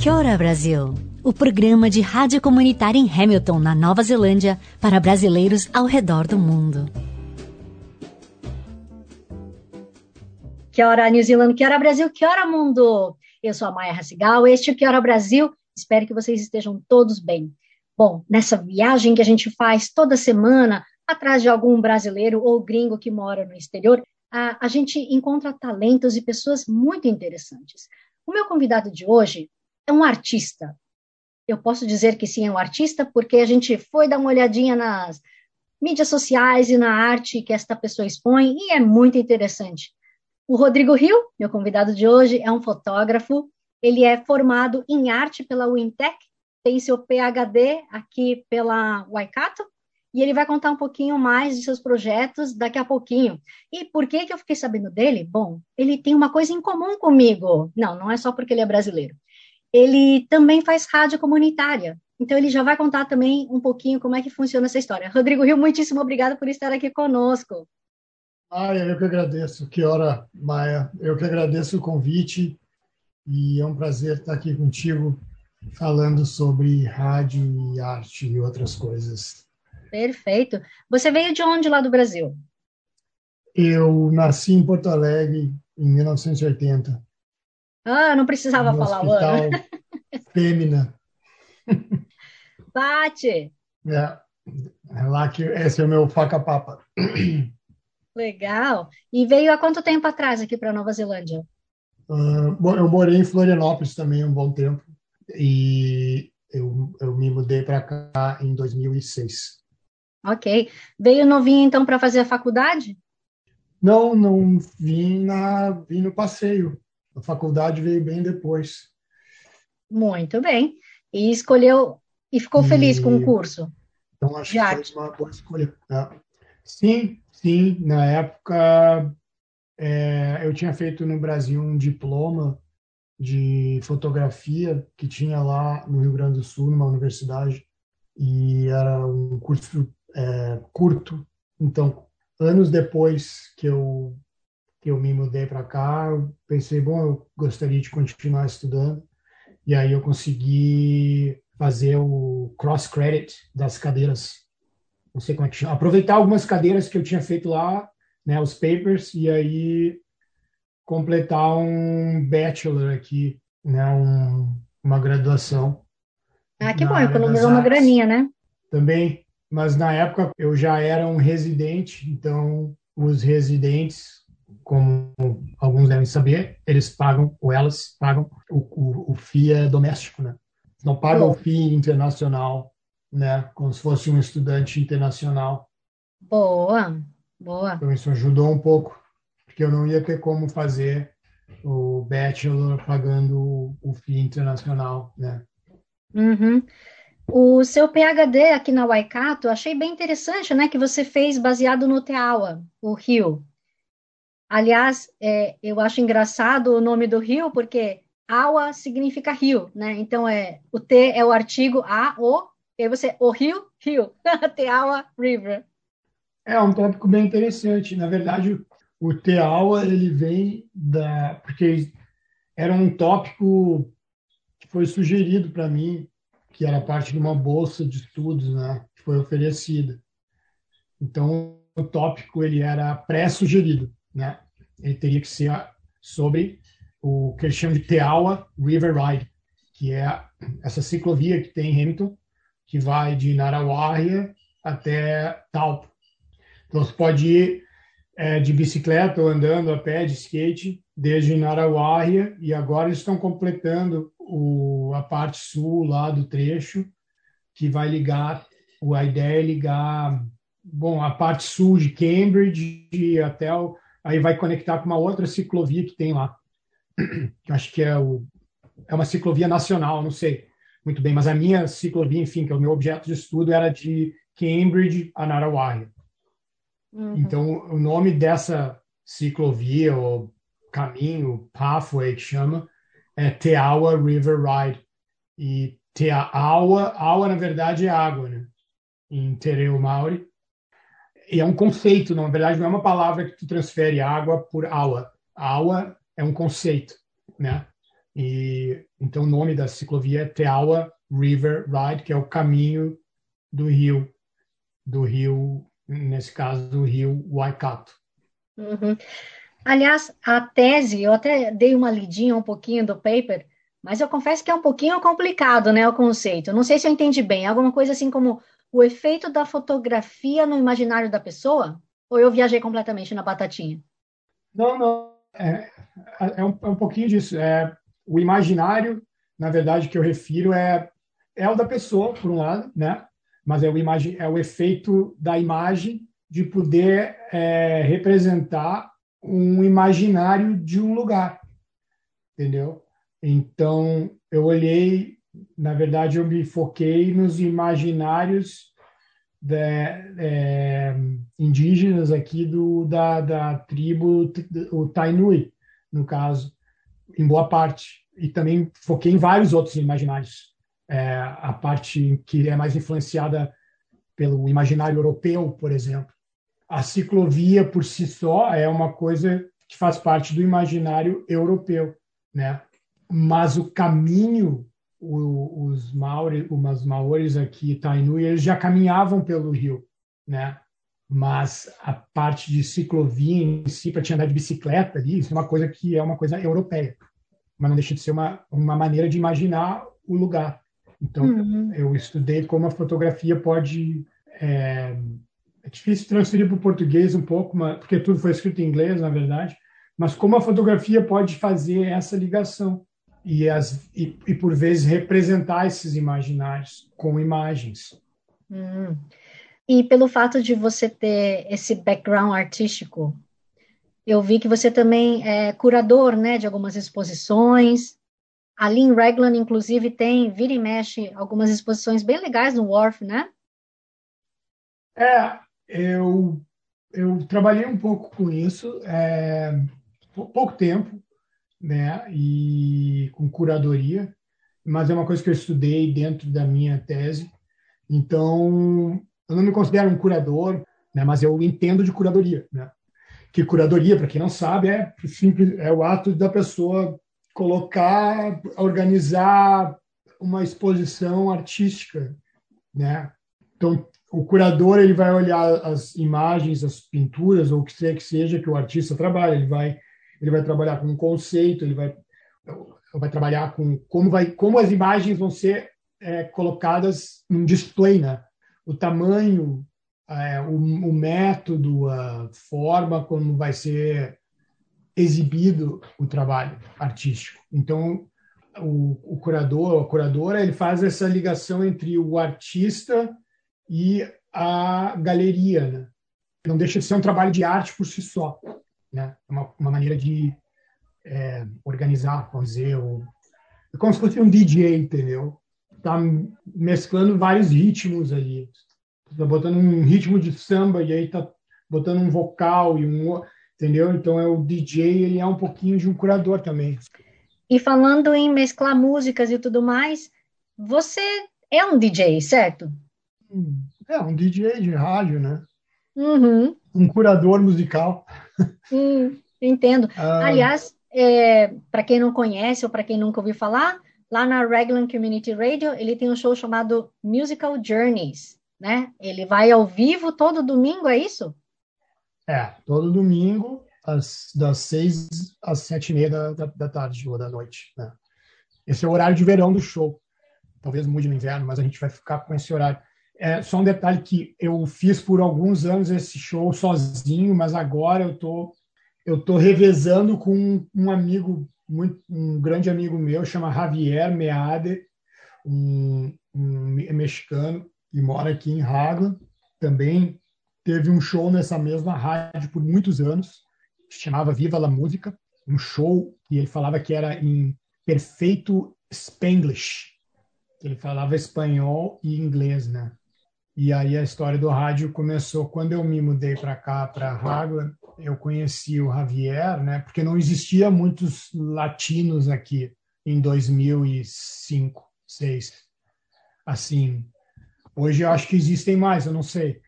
Kia ora, Brasil! O programa de rádio comunitária em Hamilton, na Nova Zelândia, para brasileiros ao redor do mundo. Que hora New Zealand, que hora Brasil, que hora mundo! Eu sou a Maia Racigal, este é o Que hora Brasil. Espero que vocês estejam todos bem. Bom, nessa viagem que a gente faz toda semana, atrás de algum brasileiro ou gringo que mora no exterior, a, a gente encontra talentos e pessoas muito interessantes. O meu convidado de hoje é um artista. Eu posso dizer que sim, é um artista, porque a gente foi dar uma olhadinha nas mídias sociais e na arte que esta pessoa expõe, e é muito interessante. O Rodrigo Rio, meu convidado de hoje, é um fotógrafo. Ele é formado em arte pela Wintec, tem seu PhD aqui pela Waikato, e ele vai contar um pouquinho mais de seus projetos daqui a pouquinho. E por que, que eu fiquei sabendo dele? Bom, ele tem uma coisa em comum comigo. Não, não é só porque ele é brasileiro ele também faz rádio comunitária. Então, ele já vai contar também um pouquinho como é que funciona essa história. Rodrigo Rio, muitíssimo obrigado por estar aqui conosco. Ah, eu que agradeço. Que hora, Maia. Eu que agradeço o convite e é um prazer estar aqui contigo falando sobre rádio e arte e outras coisas. Perfeito. Você veio de onde lá do Brasil? Eu nasci em Porto Alegre em 1980. Ah, não precisava no falar o ano. Fêmea. Bate. É, é lá que esse é o meu faca-papa. Legal. E veio há quanto tempo atrás aqui para Nova Zelândia? Uh, bom, eu morei em Florianópolis também um bom tempo e eu, eu me mudei para cá em 2006. Ok. Veio novinho então para fazer a faculdade? Não, não vim na vim no passeio. A faculdade veio bem depois. Muito bem. E escolheu e ficou e... feliz com o curso? Então acho Já. que foi uma boa escolha. É. Sim, sim. Na época é, eu tinha feito no Brasil um diploma de fotografia que tinha lá no Rio Grande do Sul, numa universidade, e era um curso é, curto. Então, anos depois que eu que eu me mudei para cá, eu pensei, bom, eu gostaria de continuar estudando. E aí eu consegui fazer o cross credit das cadeiras. Não sei como é que chama. Aproveitar algumas cadeiras que eu tinha feito lá, né, os papers, e aí completar um bachelor aqui, né, um, uma graduação. Ah, que bom, economizou uma graninha, né? Também, mas na época eu já era um residente, então os residentes como alguns devem saber, eles pagam, ou elas pagam, o, o, o FII é doméstico, né? Não pagam o FII internacional, né? Como se fosse um estudante internacional. Boa, boa. Então isso ajudou um pouco, porque eu não ia ter como fazer o bachelor pagando o FII internacional, né? Uhum. O seu PhD aqui na Waikato, achei bem interessante, né? Que você fez baseado no Teawa, o Rio. Aliás, é, eu acho engraçado o nome do rio, porque Awa significa rio, né? Então, é, o T é o artigo A, O, e aí você, o rio, rio, Teawa River. É um tópico bem interessante. Na verdade, o Teawa, ele vem da... porque era um tópico que foi sugerido para mim, que era parte de uma bolsa de estudos, né? Que foi oferecida. Então, o tópico, ele era pré-sugerido né? Ele teria que ser sobre o que eles chamam de Teawa River Ride, que é essa ciclovia que tem em Hamilton, que vai de Narawarria até Taupo. Então você pode ir é, de bicicleta ou andando a pé, de skate, desde Narawarria, e agora eles estão completando o, a parte sul lá do trecho, que vai ligar, a ideia é ligar, bom, a parte sul de Cambridge até o, aí vai conectar com uma outra ciclovia que tem lá, que acho que é, o, é uma ciclovia nacional, não sei muito bem, mas a minha ciclovia, enfim, que é o meu objeto de estudo, era de Cambridge a Narawaia. Uhum. Então, o nome dessa ciclovia, ou caminho, pathway, que chama, é Teawa River Ride. E Teawa, awa, na verdade, é água, né? Em Tereu Maori. É um conceito, na verdade, não é uma palavra que tu transfere água por awa. Awa é um conceito, né? E então o nome da ciclovia é Teawa River Ride, que é o caminho do rio, do rio, nesse caso, do rio Waikato. Uhum. Aliás, a tese, eu até dei uma lidinha um pouquinho do paper, mas eu confesso que é um pouquinho complicado, né, o conceito. Não sei se eu entendi bem. Alguma coisa assim como o efeito da fotografia no imaginário da pessoa? Ou eu viajei completamente na batatinha? Não, não. É, é, um, é um pouquinho disso. É, o imaginário, na verdade, que eu refiro é, é o da pessoa, por um lado, né? Mas é o, imagi é o efeito da imagem de poder é, representar um imaginário de um lugar, entendeu? Então, eu olhei, na verdade, eu me foquei nos imaginários de, é, indígenas aqui do, da, da tribo, o Tainui, no caso, em boa parte. E também foquei em vários outros imaginários. É, a parte que é mais influenciada pelo imaginário europeu, por exemplo. A ciclovia por si só é uma coisa que faz parte do imaginário europeu, né? Mas o caminho, o, os maori, os maores aqui, Tainui, eles já caminhavam pelo rio, né? Mas a parte de ciclovia em si, para te andar de bicicleta ali, isso é uma coisa que é uma coisa europeia mas não deixa de ser uma, uma maneira de imaginar o lugar. Então, uhum. eu estudei como a fotografia pode. É, é difícil transferir para o português um pouco, mas, porque tudo foi escrito em inglês, na verdade, mas como a fotografia pode fazer essa ligação e, as, e, e por vezes, representar esses imaginários com imagens. Hum. E pelo fato de você ter esse background artístico, eu vi que você também é curador, né, de algumas exposições. Ali em Raglan, inclusive, tem, vira e mexe, algumas exposições bem legais no Wharf, né? É, eu, eu trabalhei um pouco com isso, é, pouco tempo, né, e com curadoria, mas é uma coisa que eu estudei dentro da minha tese. Então, eu não me considero um curador, né, mas eu entendo de curadoria, né? que curadoria, para quem não sabe, é simples, é o ato da pessoa colocar, organizar uma exposição artística, né? Então, o curador ele vai olhar as imagens, as pinturas ou o que quer que seja que o artista trabalha, ele vai ele vai trabalhar com um conceito, ele vai vai trabalhar com como vai como as imagens vão ser é, colocadas num display, né? O tamanho, é, o, o, método, a forma como vai ser exibido o trabalho artístico. Então, o, o curador, a curadora, ele faz essa ligação entre o artista e a galeria, né? Não deixa de ser um trabalho de arte por si só, né? É uma, uma maneira de é, organizar, vamos dizer, o, é como se fosse um DJ, entendeu? Tá mesclando vários ritmos ali tá botando um ritmo de samba e aí tá botando um vocal e um entendeu? Então é o DJ, ele é um pouquinho de um curador também. E falando em mesclar músicas e tudo mais, você é um DJ, certo? É um DJ de rádio, né? Uhum. Um curador musical. Hum, entendo. Ah. Aliás, é, para quem não conhece ou para quem nunca ouviu falar, lá na Raglan Community Radio ele tem um show chamado Musical Journeys né? Ele vai ao vivo todo domingo, é isso? É, todo domingo, às, das seis às sete e meia da, da, da tarde ou da noite. Né? Esse é o horário de verão do show. Talvez mude no inverno, mas a gente vai ficar com esse horário. É, só um detalhe que eu fiz por alguns anos esse show sozinho, mas agora eu tô eu tô revezando com um amigo muito um grande amigo meu chama Javier Meade, um, um mexicano que mora aqui em Haga, também teve um show nessa mesma rádio por muitos anos. chamava Viva la Música, um show, e ele falava que era em perfeito Spanglish. Ele falava espanhol e inglês, né? E aí a história do rádio começou quando eu me mudei para cá, para Raglan. Eu conheci o Javier, né? Porque não existia muitos latinos aqui em 2005, 2006. Assim, hoje eu acho que existem mais, eu não sei,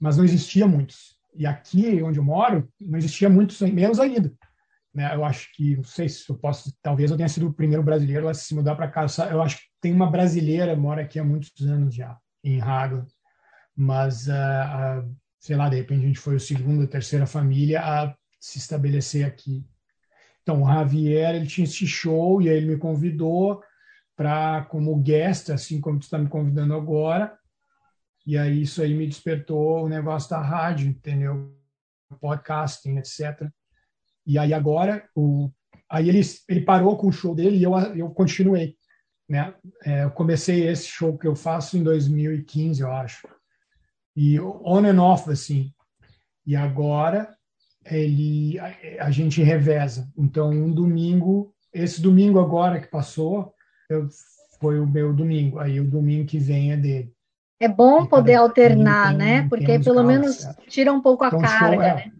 mas não existia muitos. E aqui onde eu moro, não existia muitos, menos ainda. Né? Eu acho que, não sei se eu posso, talvez eu tenha sido o primeiro brasileiro a se mudar para cá. Eu acho que tem uma brasileira mora aqui há muitos anos já em Raglan mas, uh, uh, sei lá, de repente a gente foi o segundo, terceira família a se estabelecer aqui. Então, o Javier, ele tinha esse show e aí ele me convidou para como guest, assim como tu está me convidando agora. E aí isso aí me despertou o negócio da rádio, entendeu? Podcasting, etc. E aí agora, o, aí ele, ele parou com o show dele e eu, eu continuei. Né? É, eu comecei esse show que eu faço em 2015, eu acho e on and off assim. E agora ele a, a gente reveza. Então um domingo, esse domingo agora que passou, eu, foi o meu domingo. Aí o domingo que vem é dele. É bom poder alternar, né? Porque pelo menos certo? tira um pouco a então, carga, show, é, né?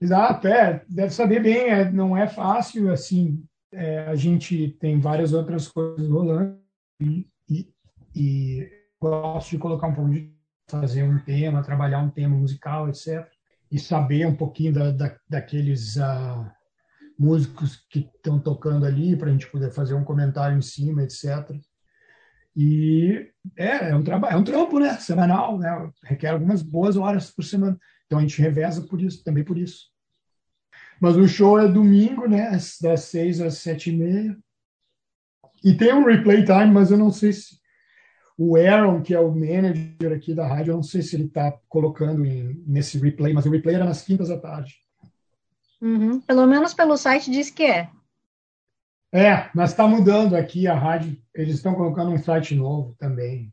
Exato, é, deve saber bem, é, não é fácil, assim, é, a gente tem várias outras coisas rolando e, e, e gosto de colocar um pouco de fazer um tema, trabalhar um tema musical, etc. E saber um pouquinho da, da daqueles uh, músicos que estão tocando ali, para a gente poder fazer um comentário em cima, etc. E é, é um trabalho, é um trampo, né? Semanal, né? Requer algumas boas horas por semana. Então a gente reveza por isso, também por isso. Mas o show é domingo, né? Das seis às sete e meia. E tem um replay time, mas eu não sei se o Aaron, que é o manager aqui da rádio, eu não sei se ele está colocando em, nesse replay, mas o replay era nas quintas da tarde. Uhum. Pelo menos pelo site diz que é. É, mas está mudando aqui a rádio. Eles estão colocando um site novo também.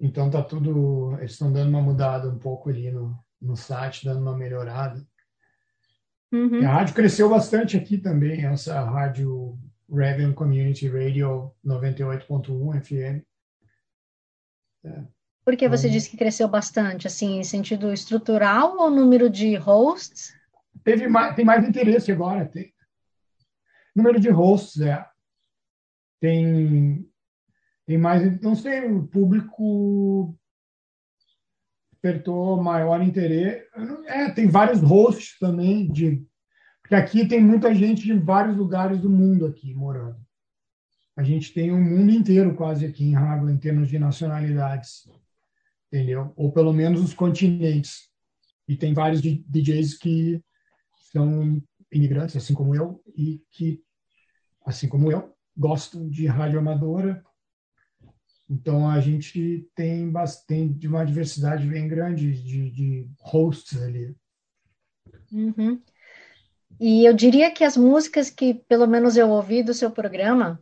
Então tá tudo. Eles estão dando uma mudada um pouco ali no, no site, dando uma melhorada. Uhum. A rádio cresceu bastante aqui também, essa rádio Raven Community Radio 98.1 FM. Por que você uhum. disse que cresceu bastante, assim, em sentido estrutural ou número de hosts? Teve mais, tem mais interesse agora. Tem. Número de hosts, é. Tem, tem mais, não sei, o público despertou maior interesse. É, tem vários hosts também, de, porque aqui tem muita gente de vários lugares do mundo aqui morando a gente tem um mundo inteiro quase aqui em Raglan em termos de nacionalidades, entendeu? Ou pelo menos os continentes. E tem vários DJs que são imigrantes, assim como eu, e que, assim como eu, gostam de rádio amadora. Então a gente tem bastante uma diversidade bem grande de, de hosts ali. Uhum. E eu diria que as músicas que, pelo menos, eu ouvi do seu programa,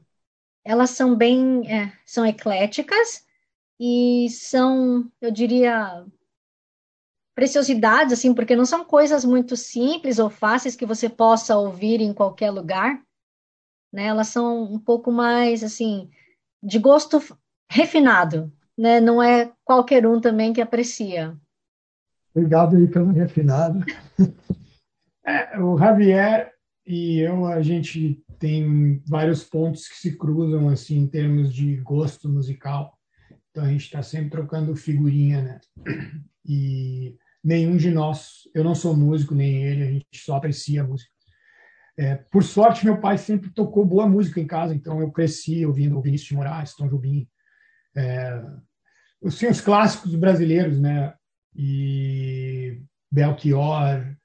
elas são bem, é, são ecléticas e são, eu diria, preciosidades, assim, porque não são coisas muito simples ou fáceis que você possa ouvir em qualquer lugar, né? Elas são um pouco mais, assim, de gosto refinado, né? Não é qualquer um também que aprecia. Obrigado aí pelo refinado. É, o Javier e eu, a gente tem vários pontos que se cruzam assim em termos de gosto musical. Então a gente está sempre trocando figurinha, né? E nenhum de nós, eu não sou músico nem ele, a gente só aprecia a música. É, por sorte, meu pai sempre tocou boa música em casa, então eu cresci ouvindo Vinícius de Moraes, Tom Jobim, é, assim, os clássicos brasileiros, né? E Belchior,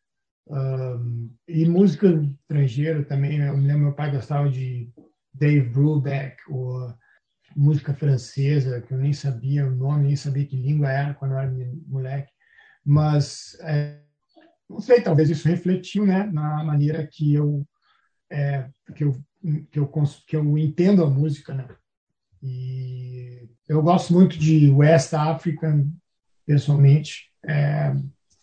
um, e música estrangeira também, né? eu me lembro meu pai gostava de Dave Brubeck, ou música francesa, que eu nem sabia o nome, nem sabia que língua era quando eu era moleque. Mas, é, não sei, talvez isso refletiu né, na maneira que eu, é, que eu, que eu, que eu entendo a música. Né? E eu gosto muito de West African, pessoalmente, é,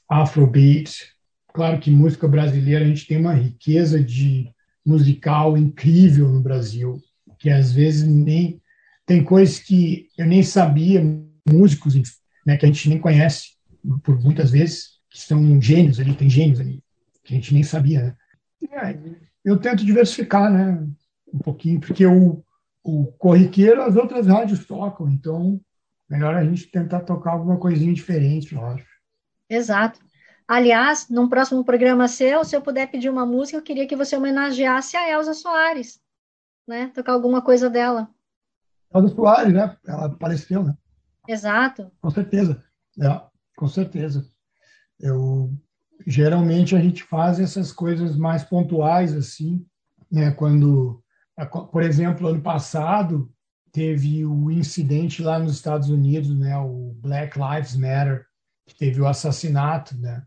Afrobeat, claro que música brasileira a gente tem uma riqueza de musical incrível no Brasil, que às vezes nem tem coisas que eu nem sabia, músicos né, que a gente nem conhece por muitas vezes, que são gênios ali, tem gênios ali, que a gente nem sabia. Né? É, eu tento diversificar, né, um pouquinho, porque o, o corriqueiro as outras rádios tocam, então melhor a gente tentar tocar alguma coisinha diferente, eu acho. Exato. Aliás, num próximo programa seu, se eu puder pedir uma música, eu queria que você homenageasse a Elza Soares, né? Tocar alguma coisa dela. Elza Soares, né? Ela apareceu, né? Exato. Com certeza. É, com certeza. Eu geralmente a gente faz essas coisas mais pontuais assim, né? Quando, por exemplo, ano passado teve o incidente lá nos Estados Unidos, né? O Black Lives Matter, que teve o assassinato, né?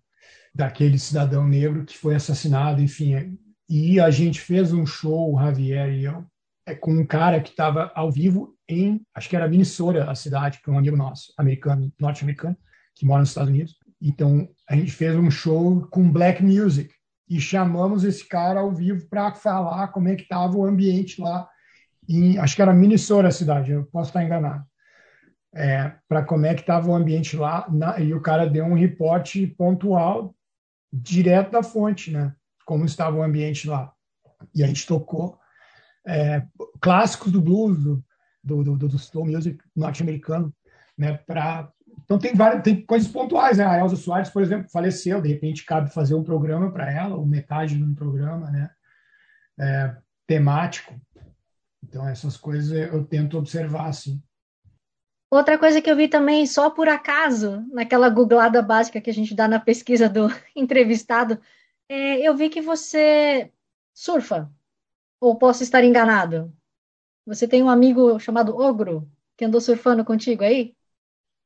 Daquele cidadão negro que foi assassinado, enfim. E a gente fez um show, o Javier e eu, é, com um cara que estava ao vivo em, acho que era Minnesota, a cidade, que é um amigo nosso, americano, norte-americano, que mora nos Estados Unidos. Então, a gente fez um show com black music e chamamos esse cara ao vivo para falar como é que estava o ambiente lá em, acho que era Minnesota a cidade, eu posso estar enganado. É, para como é que estava o ambiente lá, na, e o cara deu um reporte pontual direto da fonte, né? Como estava o ambiente lá. E a gente tocou é, clássicos do blues, do, do, do, do slow music norte-americano, né? Para então tem várias tem coisas pontuais, né? A Elza Soares, por exemplo, faleceu, de repente cabe fazer um programa para ela, ou metade de um programa, né? É, temático. Então essas coisas eu tento observar assim. Outra coisa que eu vi também, só por acaso, naquela googlada básica que a gente dá na pesquisa do entrevistado, é, eu vi que você surfa. Ou posso estar enganado? Você tem um amigo chamado Ogro, que andou surfando contigo aí?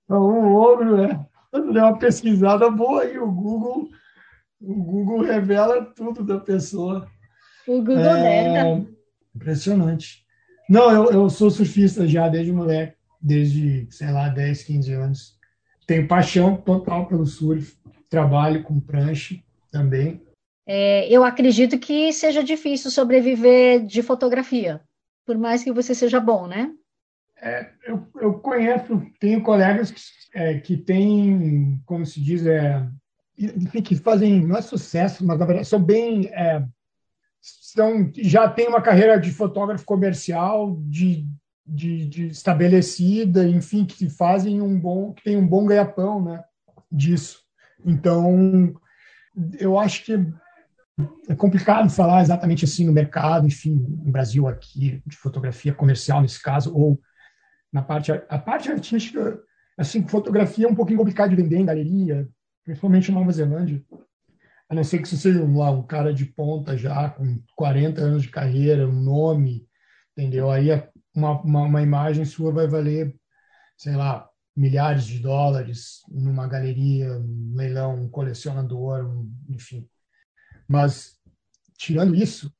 O Ogro, né? Deu uma pesquisada boa aí, o Google, o Google revela tudo da pessoa. O Google é, Impressionante. Não, eu, eu sou surfista já desde moleque, desde, sei lá, 10, 15 anos. Tenho paixão total pelo surf, trabalho com prancha também. É, eu acredito que seja difícil sobreviver de fotografia, por mais que você seja bom, né? É, eu, eu conheço, tenho colegas que, é, que têm, como se diz, é, que fazem, não é sucesso, mas na verdade são bem, é, são, já têm uma carreira de fotógrafo comercial, de, de, de, estabelecida, enfim, que fazem um bom, que tem um bom ganha-pão, né, disso. Então, eu acho que é complicado falar exatamente assim no mercado, enfim, no Brasil aqui, de fotografia comercial nesse caso, ou na parte, a parte artística, assim, fotografia é um pouquinho complicado de vender em galeria, principalmente em Nova Zelândia. A não ser que você seja um, lá, um cara de ponta já, com 40 anos de carreira, um nome, entendeu? Aí uma, uma, uma imagem sua vai valer, sei lá, milhares de dólares numa galeria, um leilão, um colecionador, um, enfim. Mas, tirando isso,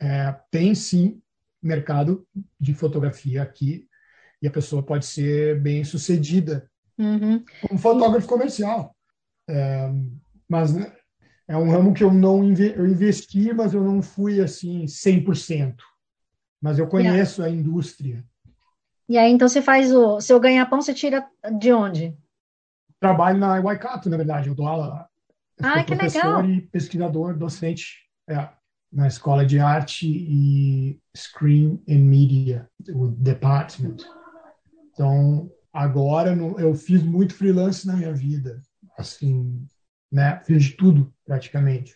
é, tem sim mercado de fotografia aqui e a pessoa pode ser bem sucedida uhum. como fotógrafo comercial. É, mas né, é um ramo que eu não eu investi, mas eu não fui assim 100%. Mas eu conheço a indústria. E aí então você faz o seu ganha-pão você tira de onde? Trabalho na Waikato, na verdade, eu dou aula ah, que professor e pesquisador, docente é, na Escola de Arte e Screen and Media, o department. Então, agora eu fiz muito freelance na minha vida, assim, né? Fiz de tudo praticamente.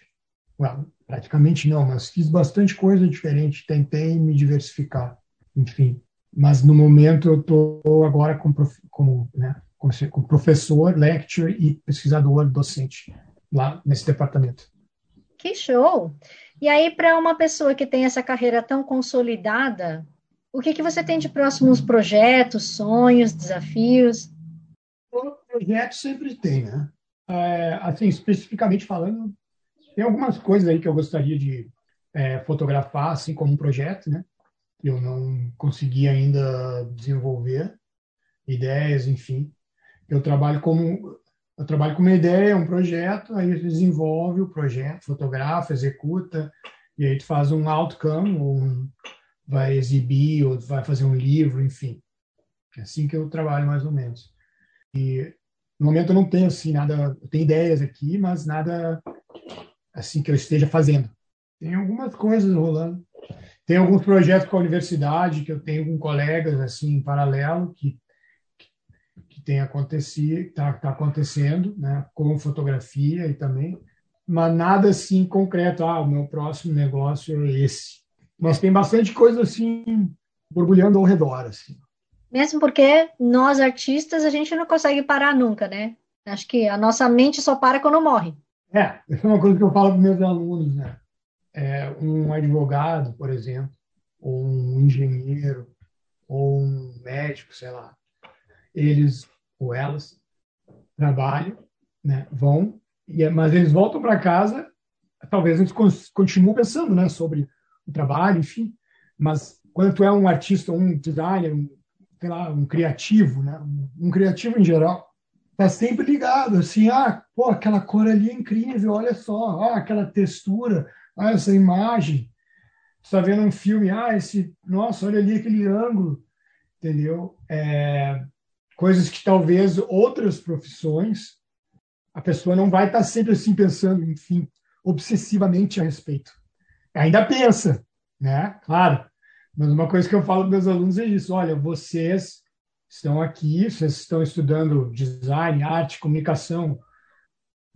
Well, praticamente não, mas fiz bastante coisa diferente, tentei me diversificar, enfim. Mas no momento eu estou agora como, como, né, como professor, lecturer e pesquisador docente lá nesse departamento. Que show! E aí, para uma pessoa que tem essa carreira tão consolidada, o que, que você tem de próximos projetos, sonhos, desafios? O projeto sempre tem, né? É, assim, especificamente falando, tem algumas coisas aí que eu gostaria de é, fotografar, assim como um projeto, né? Eu não consegui ainda desenvolver ideias, enfim. Eu trabalho como eu trabalho com uma ideia, um projeto, aí desenvolve o projeto, fotografa, executa, e aí tu faz um outcome, ou um, vai exibir, ou vai fazer um livro, enfim. É assim que eu trabalho, mais ou menos. E no momento eu não tenho assim nada, eu tenho ideias aqui, mas nada assim que eu esteja fazendo. Tem algumas coisas rolando. Tem alguns projetos com a universidade que eu tenho com colegas assim em paralelo que tem acontecido, está tá acontecendo, né, com fotografia e também, mas nada assim concreto. Ah, o meu próximo negócio é esse. Mas tem bastante coisa assim borbulhando ao redor, assim. Mesmo porque nós artistas a gente não consegue parar nunca, né? Acho que a nossa mente só para quando morre. É, essa é uma coisa que eu falo para meus alunos, né? É, um advogado, por exemplo, ou um engenheiro, ou um médico, sei lá, eles ou elas trabalham, né, vão, e, mas eles voltam para casa, talvez eles continuem pensando né, sobre o trabalho, enfim, mas quando tu é um artista, um designer, um, sei lá, um criativo, né, um, um criativo em geral, tá sempre ligado, assim, ah, pô, aquela cor ali é incrível, olha só, ah, aquela textura, ah, essa imagem, está vendo um filme, ah, esse, nossa, olha ali aquele ângulo, entendeu? É, coisas que talvez outras profissões a pessoa não vai estar sempre assim pensando, enfim, obsessivamente a respeito. Ainda pensa, né? Claro. Mas uma coisa que eu falo para meus alunos é isso: olha, vocês estão aqui, vocês estão estudando design, arte, comunicação,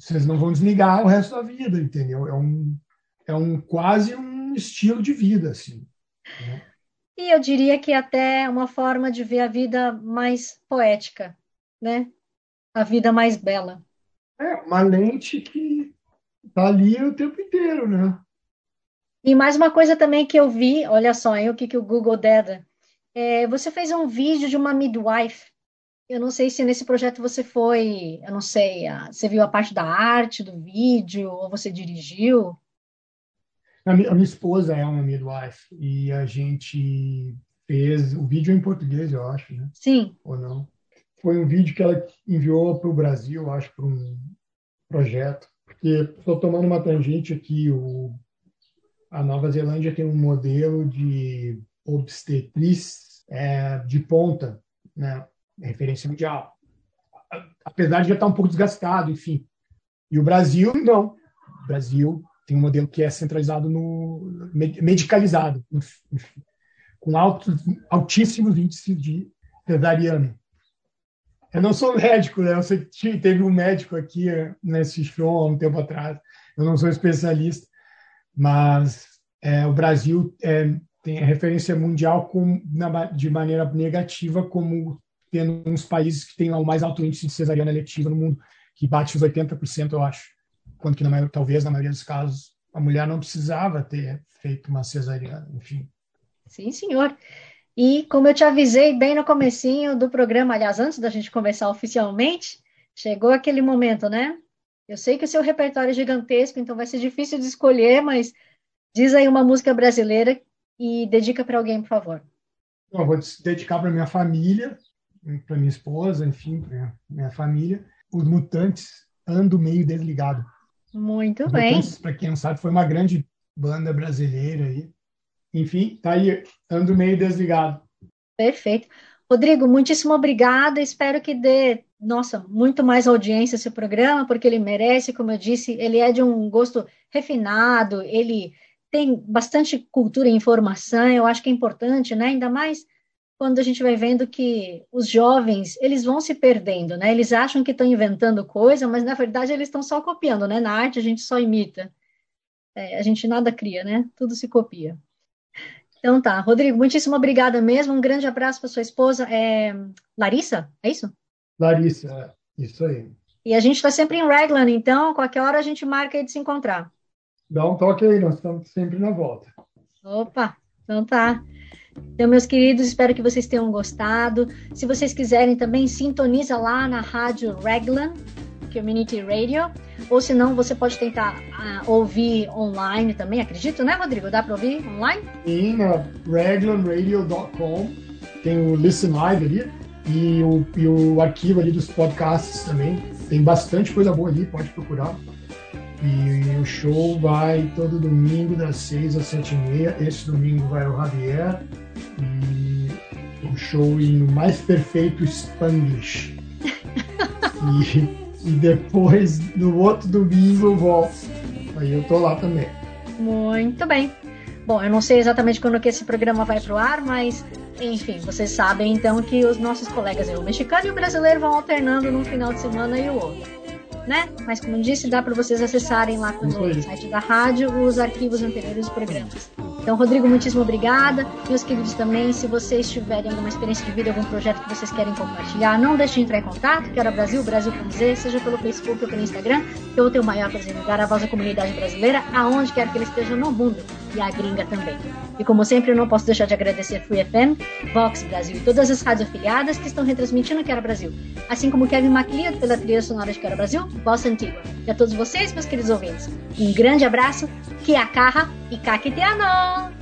vocês não vão desligar o resto da vida, entendeu? É um, é um quase um estilo de vida, assim. Né? E eu diria que até uma forma de ver a vida mais poética, né? A vida mais bela. É, uma lente que tá ali o tempo inteiro, né? E mais uma coisa também que eu vi, olha só, aí o que, que o Google deda. É, você fez um vídeo de uma midwife. Eu não sei se nesse projeto você foi, eu não sei, você viu a parte da arte do vídeo, ou você dirigiu? A minha, a minha esposa é uma midwife e a gente fez o vídeo em português, eu acho, né? Sim. Ou não? Foi um vídeo que ela enviou para o Brasil, acho, para um projeto. Porque estou tomando uma tangente aqui. O, a Nova Zelândia tem um modelo de obstetriz é, de ponta, né? Referência mundial. Apesar de já estar um pouco desgastado, enfim. E o Brasil, não. O Brasil tem um modelo que é centralizado no medicalizado, no, com altos, altíssimos índices de cesariana. Eu não sou médico, né? Eu sei que teve um médico aqui eh, nesse show há um tempo atrás. Eu não sou especialista, mas é, o Brasil é, tem a referência mundial com, na, de maneira negativa como tendo uns países que têm o mais alto índice de cesariana letiva no mundo, que bate os 80%, eu acho quando que na maioria, talvez na maioria dos casos a mulher não precisava ter feito uma cesariana, enfim. Sim, senhor. E como eu te avisei bem no comecinho do programa, aliás, antes da gente começar oficialmente, chegou aquele momento, né? Eu sei que o seu repertório é gigantesco, então vai ser difícil de escolher, mas diz aí uma música brasileira e dedica para alguém, por favor. Eu vou dedicar para minha família, para minha esposa, enfim, para minha família. Os Mutantes, Ando Meio Desligado. Muito bem. Para quem não sabe, foi uma grande banda brasileira aí. Enfim, tá aí, ando meio desligado. Perfeito. Rodrigo, muitíssimo obrigada. Espero que dê, nossa, muito mais audiência esse programa, porque ele merece, como eu disse, ele é de um gosto refinado, ele tem bastante cultura e informação, eu acho que é importante, né? Ainda mais quando a gente vai vendo que os jovens, eles vão se perdendo, né? Eles acham que estão inventando coisa, mas na verdade eles estão só copiando, né? Na arte a gente só imita. É, a gente nada cria, né? Tudo se copia. Então tá, Rodrigo, muitíssimo obrigada mesmo. Um grande abraço para sua esposa, é... Larissa, é isso? Larissa, é, isso aí. E a gente está sempre em Raglan, então qualquer hora a gente marca aí de se encontrar. Dá um toque aí, nós estamos sempre na volta. Opa, então tá. Então, meus queridos, espero que vocês tenham gostado. Se vocês quiserem também, sintoniza lá na rádio Reglan, Community Radio, ou se não, você pode tentar uh, ouvir online também, acredito, né, Rodrigo? Dá para ouvir online? Sim, na reglanradio.com tem o Listen Live ali e o, e o arquivo ali dos podcasts também tem bastante coisa boa ali, pode procurar. E o show vai todo domingo, das 6 às 7 e meia. Esse domingo vai o Javier. E o show em mais perfeito Spanglish. e, e depois, no outro domingo, eu volto. Aí eu tô lá também. Muito bem. Bom, eu não sei exatamente quando que esse programa vai pro ar, mas enfim, vocês sabem então que os nossos colegas, o mexicano e o brasileiro, vão alternando num final de semana e o outro né? Mas como disse, dá para vocês acessarem lá pelo site da rádio os arquivos anteriores dos programas. Então, Rodrigo, muitíssimo obrigada. Meus queridos também, se vocês tiverem alguma experiência de vida, algum projeto que vocês querem compartilhar, não deixem de entrar em contato, que era Brasil, Brasil com Z, seja pelo Facebook ou pelo Instagram, que eu ter o maior prazer em dar a voz à comunidade brasileira, aonde quer que ele esteja no mundo, e a gringa também. E como sempre, eu não posso deixar de agradecer Free FM, Vox Brasil e todas as rádios afiliadas que estão retransmitindo Quero Brasil, assim como Kevin MacLeod pela trilha sonora de Quero Brasil, Bossa Antigua. E a todos vocês, meus queridos ouvintes, um grande abraço, que a carra e caqueteano!